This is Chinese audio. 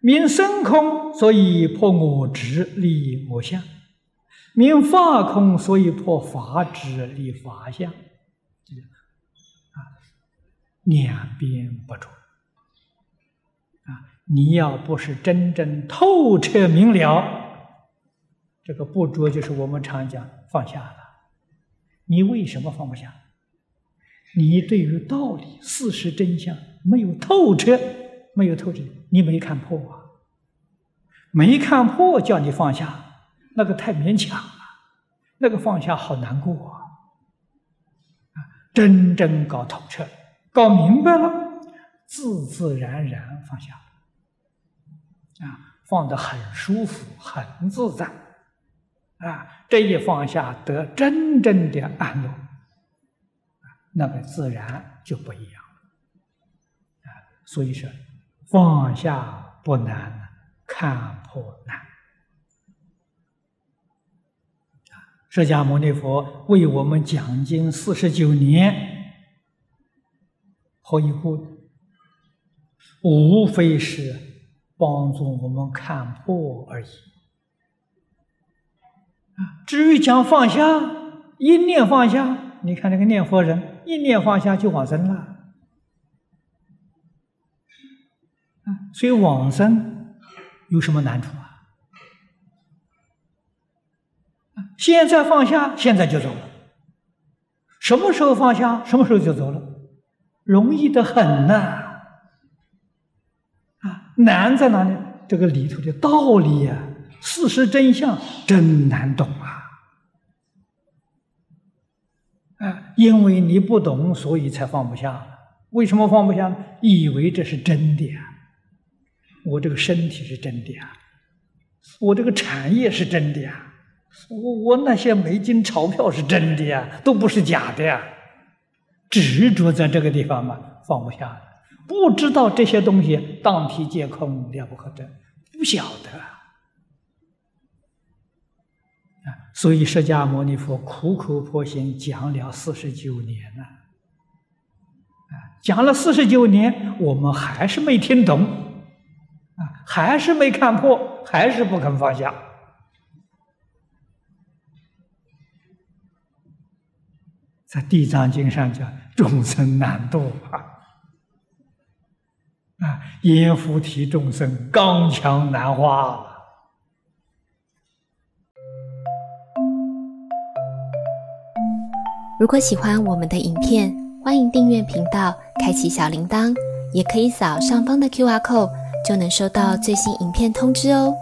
名生空，所以破我执，立我相；名法空，所以破法执，立法相。啊，两边不着。啊，你要不是真正透彻明了，这个不着就是我们常讲放下了。你为什么放不下？你对于道理、事实真相没有透彻，没有透彻，你没看破啊！没看破叫你放下，那个太勉强了，那个放下好难过啊！真正搞透彻、搞明白了，自自然然放下，啊，放得很舒服、很自在，啊，这一放下得真正的安乐。那个自然就不一样了，啊，所以说放下不难，看破难。释迦牟尼佛为我们讲经四十九年，何以故？无非是帮助我们看破而已。至于讲放下，一念放下。你看那个念佛人，一念放下就往生了，所以往生有什么难处啊？现在放下，现在就走了。什么时候放下，什么时候就走了，容易的很呐！啊，难在哪里？这个里头的道理呀，事实真相真难懂啊！啊，因为你不懂，所以才放不下。为什么放不下？以为这是真的呀，我这个身体是真的呀，我这个产业是真的呀，我我那些美金钞票是真的呀，都不是假的呀。执着在这个地方嘛，放不下不知道这些东西当体皆空，了不可得，不晓得。啊，所以释迦牟尼佛苦口婆心讲了四十九年了，啊，讲了四十九年，我们还是没听懂，还是没看破，还是不肯放下。在《地藏经》上讲，众生难度啊，啊，阎浮提众生刚强难化。如果喜欢我们的影片，欢迎订阅频道，开启小铃铛，也可以扫上方的 Q R code，就能收到最新影片通知哦。